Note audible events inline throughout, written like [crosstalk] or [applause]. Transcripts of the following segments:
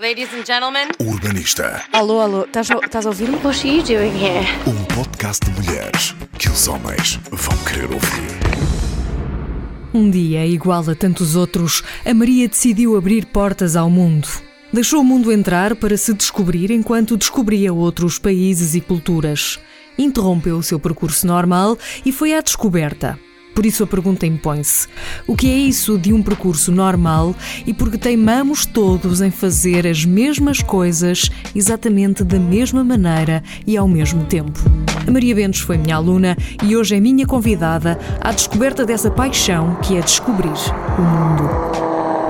Ladies and gentlemen. Urbanista. Alô, alô, estás a, ouvir-me? What are you doing here? Um podcast de mulheres que os homens vão querer ouvir. Um dia, igual a tantos outros, a Maria decidiu abrir portas ao mundo. Deixou o mundo entrar para se descobrir enquanto descobria outros países e culturas. Interrompeu o seu percurso normal e foi à descoberta. Por isso a pergunta impõe-se: o que é isso de um percurso normal e porque teimamos todos em fazer as mesmas coisas exatamente da mesma maneira e ao mesmo tempo? A Maria Bentes foi minha aluna e hoje é minha convidada à descoberta dessa paixão que é descobrir o mundo.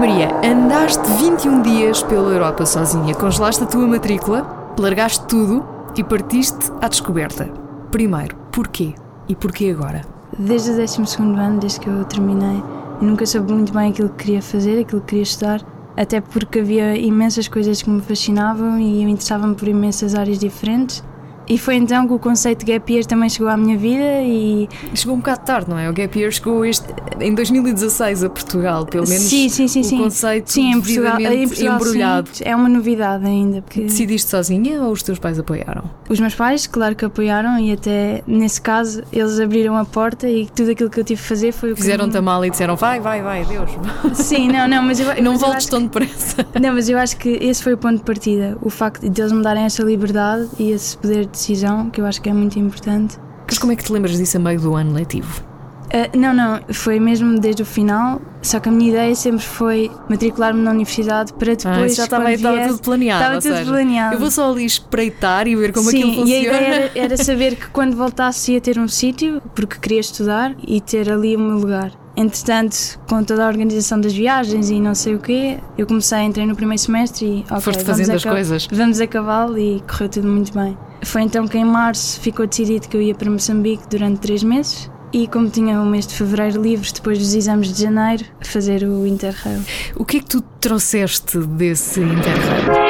Maria, andaste 21 dias pela Europa sozinha, congelaste a tua matrícula, largaste tudo e partiste à descoberta. Primeiro, porquê? E porquê agora? Desde o 12 ano, desde que eu terminei, eu nunca soube muito bem aquilo que queria fazer, aquilo que queria estudar, até porque havia imensas coisas que me fascinavam e eu interessava-me por imensas áreas diferentes. E foi então que o conceito de gap year também chegou à minha vida e... Chegou um bocado tarde, não é? O gap year chegou este, em 2016 a Portugal, pelo menos sim, sim, sim, o sim. conceito sim, em Portugal, em Portugal embrulhado. Sim, é uma novidade ainda. Porque... Decidiste sozinha ou os teus pais apoiaram? Os meus pais, claro que apoiaram e até nesse caso eles abriram a porta e tudo aquilo que eu tive a fazer foi o que... Fizeram-te a mal e disseram vai, vai, vai, Deus. [laughs] Sim, não, não, mas eu... Não mas voltes tão depressa. Não, mas eu acho que esse foi o ponto de partida. O facto de eles me darem essa liberdade e esse poder de decisão que eu acho que é muito importante. Mas como é que te lembras disso a meio do ano letivo? Uh, não, não, foi mesmo desde o final, só que a minha ideia sempre foi matricular-me na universidade para depois. Ah, já estava, estava tudo planeado. Estava tudo seja, planeado. Eu vou só ali espreitar e ver como Sim, aquilo funciona. E a ideia era, era saber que quando voltasse ia ter um sítio, porque queria estudar e ter ali o meu lugar. Entretanto, com toda a organização das viagens e não sei o quê, eu comecei, entrei no primeiro semestre e. Okay, Foste fazendo as coisas. Vamos a cavalo e correu tudo muito bem. Foi então que em março ficou decidido que eu ia para Moçambique durante três meses. E como tinha o mês de fevereiro livre, depois dos exames de janeiro, fazer o Interrail. O que é que tu trouxeste desse Interrail?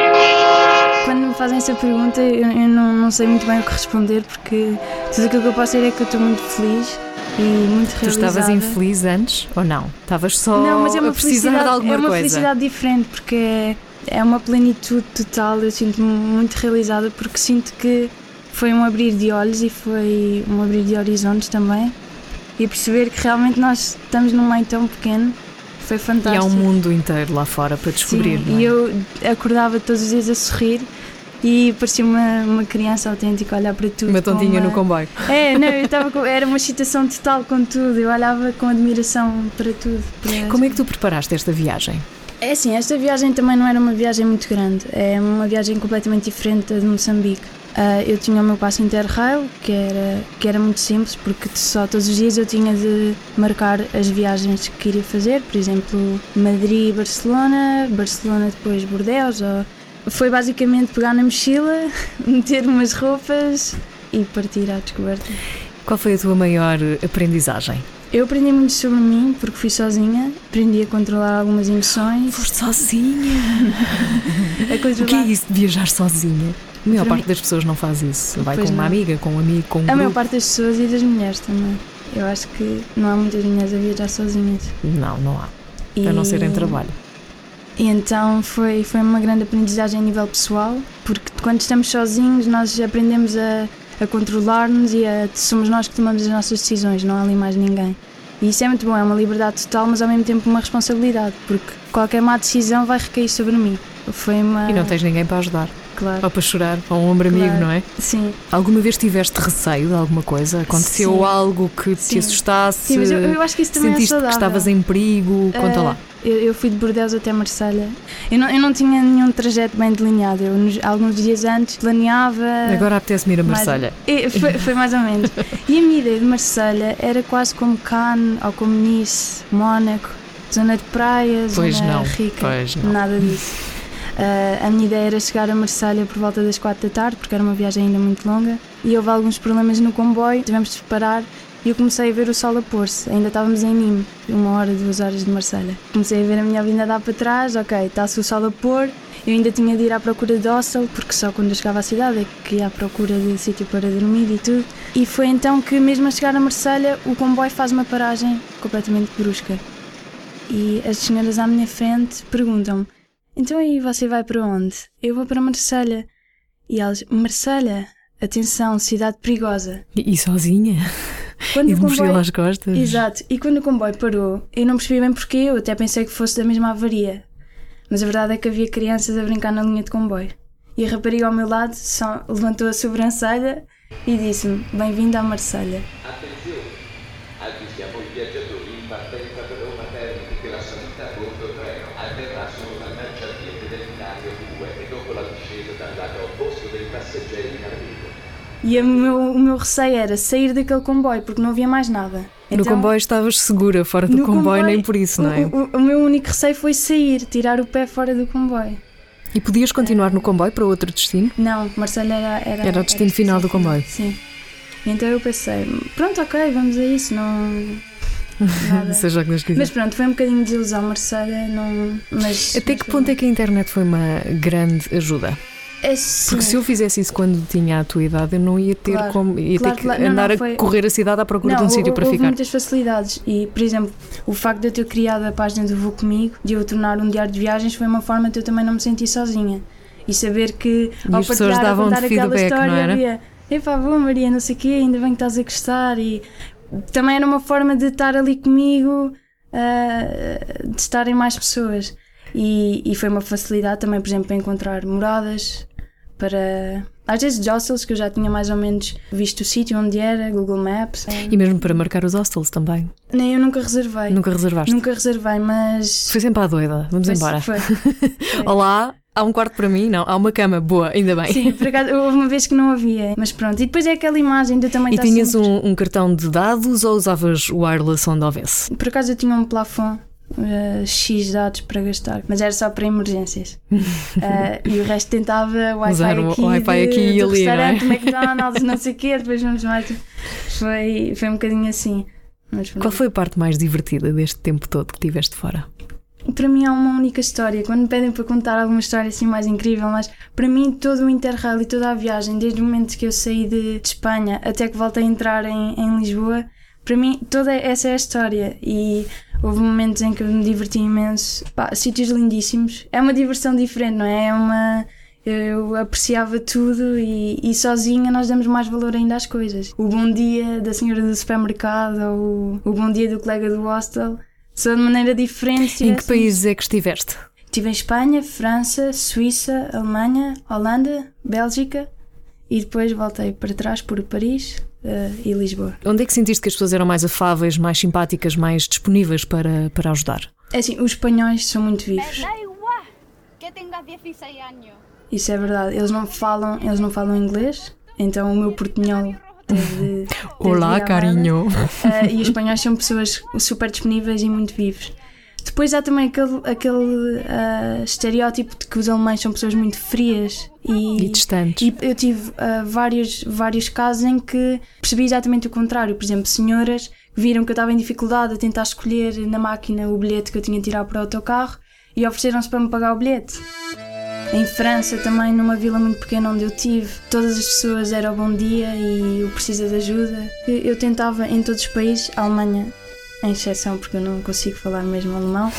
Quando me fazem essa pergunta, eu, eu não, não, sei muito bem o que responder, porque tudo aquilo que eu posso dizer é que eu estou muito feliz e muito realizada. Tu estavas infeliz antes ou não? Estavas só não, mas é uma a precisar de alguma coisa? É uma coisa. felicidade diferente, porque é, uma plenitude total. Eu sinto-me muito realizada, porque sinto que foi um abrir de olhos e foi um abrir de horizontes também. E perceber que realmente nós estamos num meio tão pequeno foi fantástico. E há um mundo inteiro lá fora para descobrir. Sim, é? e eu acordava todos os dias a sorrir e parecia uma, uma criança autêntica olhar para tudo. Uma tontinha uma... no comboio. É, não, eu [laughs] estava era uma excitação total com tudo, eu olhava com admiração para tudo. Para... Como é que tu preparaste esta viagem? É assim, esta viagem também não era uma viagem muito grande, é uma viagem completamente diferente da de Moçambique. Uh, eu tinha o meu passo Interrail, que era, que era muito simples, porque só todos os dias eu tinha de marcar as viagens que queria fazer, por exemplo, Madrid-Barcelona, Barcelona depois Bordeaux. Ou... Foi basicamente pegar na mochila, [laughs] meter umas roupas e partir à descoberta. Qual foi a tua maior aprendizagem? Eu aprendi muito sobre mim porque fui sozinha, aprendi a controlar algumas emoções. Foste sozinha? [laughs] o que é isso de viajar sozinha? A maior parte das pessoas não faz isso. Vai pois com uma não. amiga, com um amigo, com um A grupo. maior parte das pessoas e das mulheres também. Eu acho que não há muitas mulheres a viajar sozinhas. Não, não há. E... A não ser em trabalho. E então foi, foi uma grande aprendizagem a nível pessoal, porque quando estamos sozinhos nós aprendemos a, a controlar-nos e a, somos nós que tomamos as nossas decisões, não há ali mais ninguém. E isso é muito bom, é uma liberdade total, mas ao mesmo tempo uma responsabilidade, porque qualquer má decisão vai recair sobre mim. Foi uma... E não tens ninguém para ajudar. Claro. Ou para chorar, ou um ombro amigo, Claro. não é? Sim. Alguma vez tiveste receio de alguma coisa? Aconteceu Sim. algo que te Sim. assustasse? Sim, mas eu, eu acho que isso também Sentiste é que estavas em perigo? Conta Eh, lá. Eu, eu fui de Bordeaux até Marselha. Eu não, eu não tinha nenhum trajeto bem delineado. Eu, nos- alguns dias antes, planeava. Agora apetece-me ir a Marselha. E foi, foi mais ou menos. E a minha ideia de Marselha era quase como Cannes ou como Nice, Mónaco, zona de praia, Pois zona não, rica. pois não. Nada disso. Ah, a minha ideia era chegar a Marselha por volta das 4 da tarde, porque era uma viagem ainda muito longa. E houve alguns problemas no comboio, tivemos de parar. E eu comecei a ver o sol a pôr-se. Ainda estávamos em Nîmes, uma hora, duas horas de Marselha. Comecei a ver a minha vinda dar para trás, ok, está-se o sol a pôr. Eu ainda tinha de ir à procura de hostel, porque só quando eu chegava à cidade é que ia à procura de sítio para dormir e tudo. E foi então que, mesmo a chegar a Marselha, o comboio faz uma paragem completamente brusca. E as senhoras à minha frente perguntam-me: então aí você vai para onde? Eu vou para Marselha. E eles, Marselha, atenção, cidade perigosa. E sozinha? Quando e de mochila comboio- às costas? Exato, e quando o comboio parou, eu não percebi bem porquê, eu até pensei que fosse da mesma avaria. Mas a verdade é que havia crianças a brincar na linha de comboio. E a rapariga ao meu lado só levantou a sobrancelha e disse-me: Bem-vindo à Marselha. Attenzione, avvisiamo i viaggiatori in partenza per Roma Termini che la salita a bordo treno avverrà solo dal marciapiede del binario 2 e dopo la discesa dal lato opposto dei passeggeri in arrivo. E o meu, o meu receio era sair daquele comboio porque não havia mais nada. No Então, comboio estavas segura, fora do no comboio, nem por isso, não é? O, o- o meu único receio foi sair, tirar o pé fora do comboio. E podias continuar no comboio para outro destino? Não, Marselha era, era, Era o destino final do comboio. Sim. Então eu pensei: Pronto, ok, vamos a isso. Não. [laughs] Seja o que Deus quiser. Mas pronto, foi um bocadinho de desilusão, Marselha, não. Mas. Até mas que ponto bom. é que a internet foi uma grande ajuda? É. Porque se eu fizesse isso quando tinha a tua idade, eu não ia ter Claro, como. ia claro, ter que claro. Não, andar não, a foi- correr a cidade à procura não, de um sítio para ficar. muitas facilidades e, por exemplo, o facto de eu ter criado a página do Voo Comigo, de eu tornar um diário de viagens, foi uma forma de eu também não me sentir sozinha. E saber que E ao as pessoas partilhar, a aquela feedback, história, não era? havia Epá, boa Maria, não sei o quê, ainda bem que estás a gostar e também era uma forma de estar ali comigo, ah, de estarem mais pessoas. E, e foi uma facilidade também, por exemplo, para encontrar moradas, para. Às vezes hostels, que eu já tinha mais ou menos visto o sítio onde era, Google Maps. E mesmo para marcar os hostels também. Nem eu nunca reservei. Nunca reservaste. Nunca reservei, mas. Foi sempre à doida. Vamos Foi- embora. Foi. [laughs] Olá, há um quarto para mim? Não, há uma cama. Boa, ainda bem. Sim, por acaso, houve uma vez que não havia, mas pronto. E depois é aquela imagem de eu também E tinhas sempre- um, um cartão de dados ou usavas o wireless onde houvesse? Por acaso eu tinha um plafond. Eh, X dados para gastar, mas era só para emergências. [laughs] Eh, e o resto tentava Wi-Fi Usar o aqui, Wi-Fi de- aqui e ali, não é? restaurante, McDonald's, não sei o quê, depois vamos mais. Foi, foi um bocadinho assim. Mas. Qual foi a parte mais divertida deste tempo todo que tiveste fora? Para mim há uma única história. Quando me pedem para contar alguma história assim mais incrível, mas para mim todo o Interrail e toda a viagem, desde o momento que eu saí de, de Espanha até que voltei a entrar em, em Lisboa, para mim toda essa é a história. E houve momentos em que eu me diverti imenso. Pá, sítios lindíssimos. É uma diversão diferente, não é? É uma. Eu apreciava tudo e, e sozinha nós damos mais valor ainda às coisas. O bom dia da senhora do supermercado ou o bom dia do colega do hostel são de maneira diferente. Em que países é que estiveste? Estive em Espanha, França, Suíça, Alemanha, Holanda, Bélgica e depois voltei para trás por Paris eh, e Lisboa. Onde é que sentiste que as pessoas eram mais afáveis, mais simpáticas, mais disponíveis para, para ajudar? É assim, os espanhóis são muito vivos. Da igual que tengas 16 años. Isso é verdade. Eles não falam, eles não falam inglês, então o meu portunhol [laughs] teve. Olá, carinho. Uh, e os espanhóis são pessoas super disponíveis e muito vivos. Depois há também aquele, aquele uh, estereótipo de que os alemães são pessoas muito frias e, E distantes. e eu tive uh, vários, vários casos em que percebi exatamente o contrário. Por exemplo, senhoras que viram que eu estava em dificuldade a tentar escolher na máquina o bilhete que eu tinha tirar para o autocarro e ofereceram-se para me pagar o bilhete. Em França, também numa vila muito pequena onde eu tive, todas as pessoas eram bom dia e o precisa de ajuda. Eu tentava em todos os países, a Alemanha em exceção porque eu não consigo falar mesmo alemão,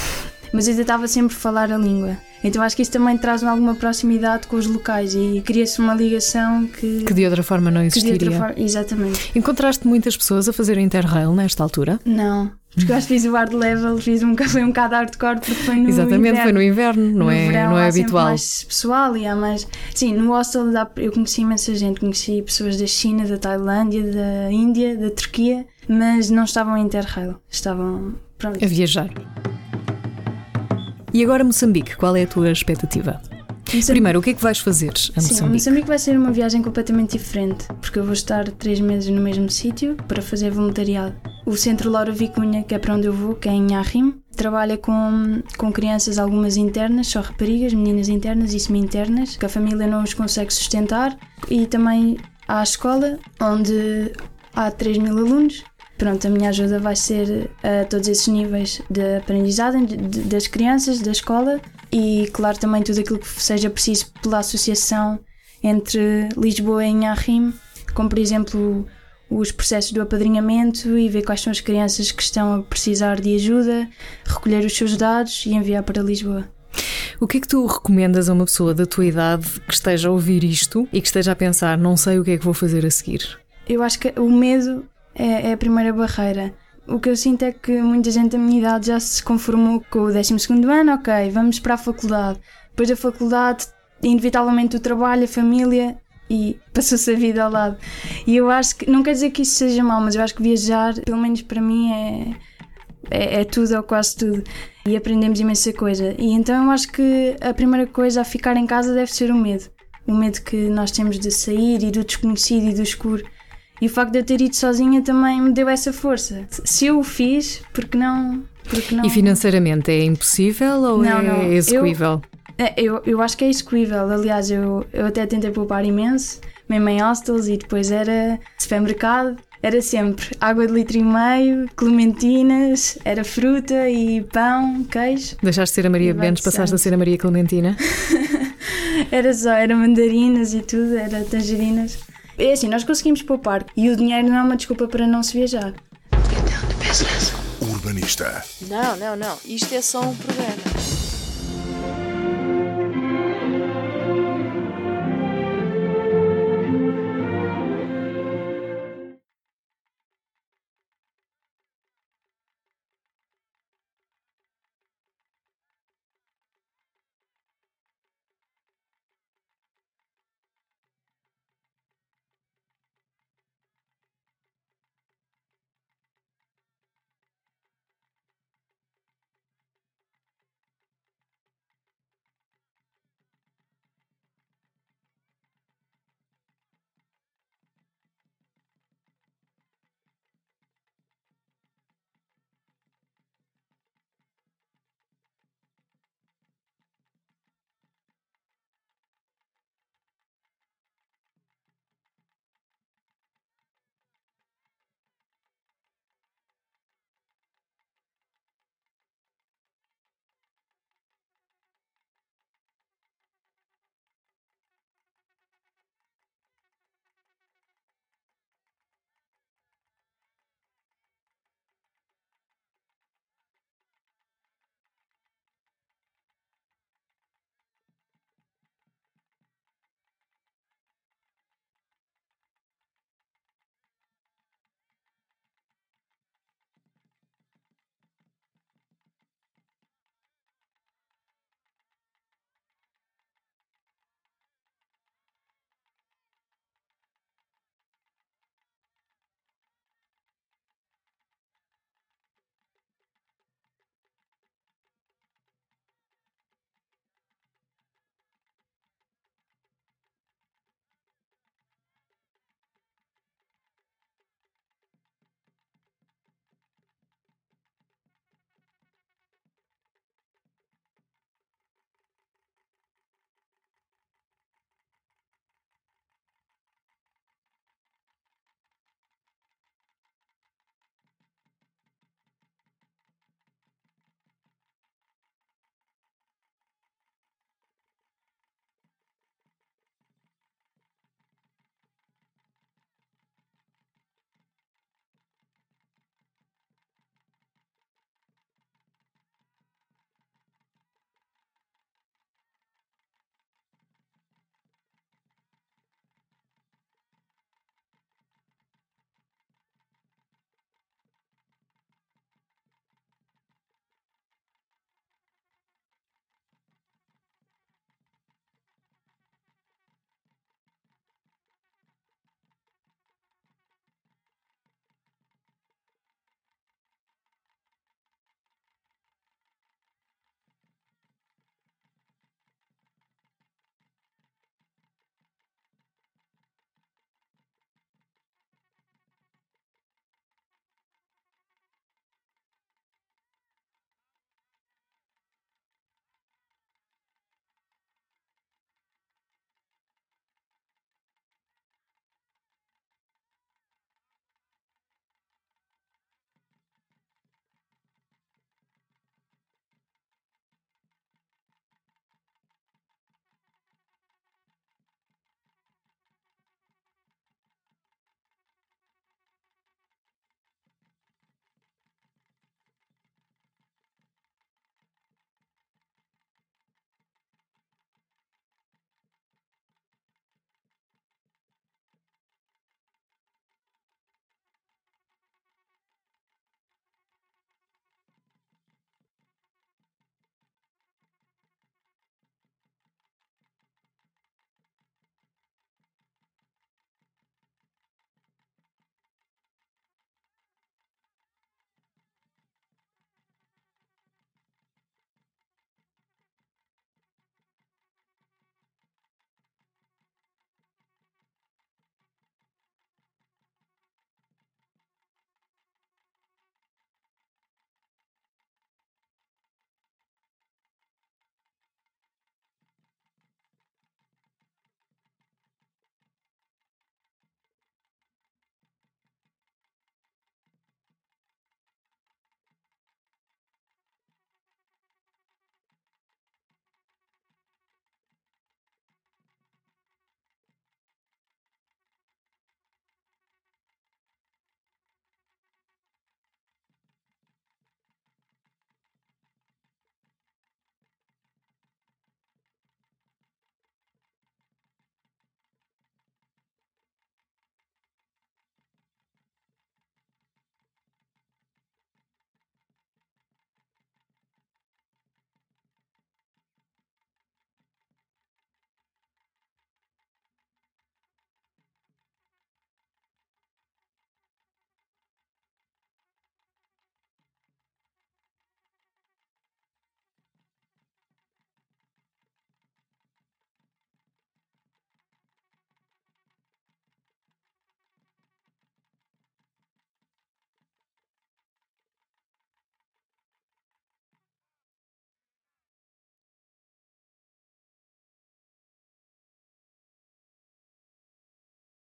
mas eu tentava sempre falar a língua. Então acho que isso também traz alguma proximidade com os locais e cria-se uma ligação que, Que de outra forma não existiria. forma. Exatamente. Encontraste muitas pessoas a fazer Interrail nesta altura? Não. Porque eu acho que fiz o hard level, fiz um, [laughs] foi um bocado hardcore porque foi no Exatamente, inverno. foi no inverno, não No é, verão não é habitual. mais pessoal e há mais. Sim, no hostel eu conheci imensa gente, conheci pessoas da China, da Tailândia, da Índia, da Turquia, mas não estavam em Interrail, estavam. Pronto. A viajar. E agora Moçambique, qual é a tua expectativa? Moçambique- Primeiro, o que é que vais fazer a Sim, Moçambique? Moçambique vai ser uma viagem completamente diferente, porque eu vou estar três meses no mesmo sítio para fazer voluntariado. O Centro Laura Vicunha, que é para onde eu vou, que é em Arrim, trabalha com, com crianças, algumas internas, só raparigas, meninas internas e semi-internas, que a família não os consegue sustentar, e também há a escola, onde há 3 mil alunos. Pronto, a minha ajuda vai ser a todos esses níveis de aprendizagem de- de- das crianças, da escola e, claro, também tudo aquilo que seja preciso pela associação entre Lisboa e Inharrim, como, por exemplo, os processos do apadrinhamento e ver quais são as crianças que estão a precisar de ajuda, recolher os seus dados e enviar para Lisboa. O que é que tu recomendas a uma pessoa da tua idade que esteja a ouvir isto e que esteja a pensar, não sei o que é que vou fazer a seguir? Eu acho que o medo é, é a primeira barreira. O que eu sinto é que muita gente da minha idade já se conformou com o 12 ano, ok, vamos para a faculdade. Depois da faculdade, inevitavelmente o trabalho, a família e [laughs] passou-se a vida ao lado. E eu acho que, não quer dizer que isso seja mau, mas eu acho que viajar, pelo menos para mim, é, é, é tudo ou quase tudo. E aprendemos imensa coisa. E então eu acho que a primeira coisa a ficar em casa deve ser o medo. O medo que nós temos de sair e do desconhecido e do escuro. E o facto de eu ter ido sozinha também me deu essa força. Se eu o fiz, porque não. Porque não... E financeiramente é impossível ou Não, é não. execuível? É, Eu, eu acho que é execuível. Aliás, eu, eu até tentei poupar imenso, mesmo em hostels, e depois era supermercado. Era sempre água de litro e meio, clementinas, era fruta e pão, queijo. Deixaste de ser a Maria Bentes, passaste a ser a Maria Clementina? [laughs] Era só, era mandarinas e tudo, era tangerinas. É assim, nós conseguimos poupar e o dinheiro não é uma desculpa para não se viajar. Urbanista. Não, não, não. Isto é só um programa.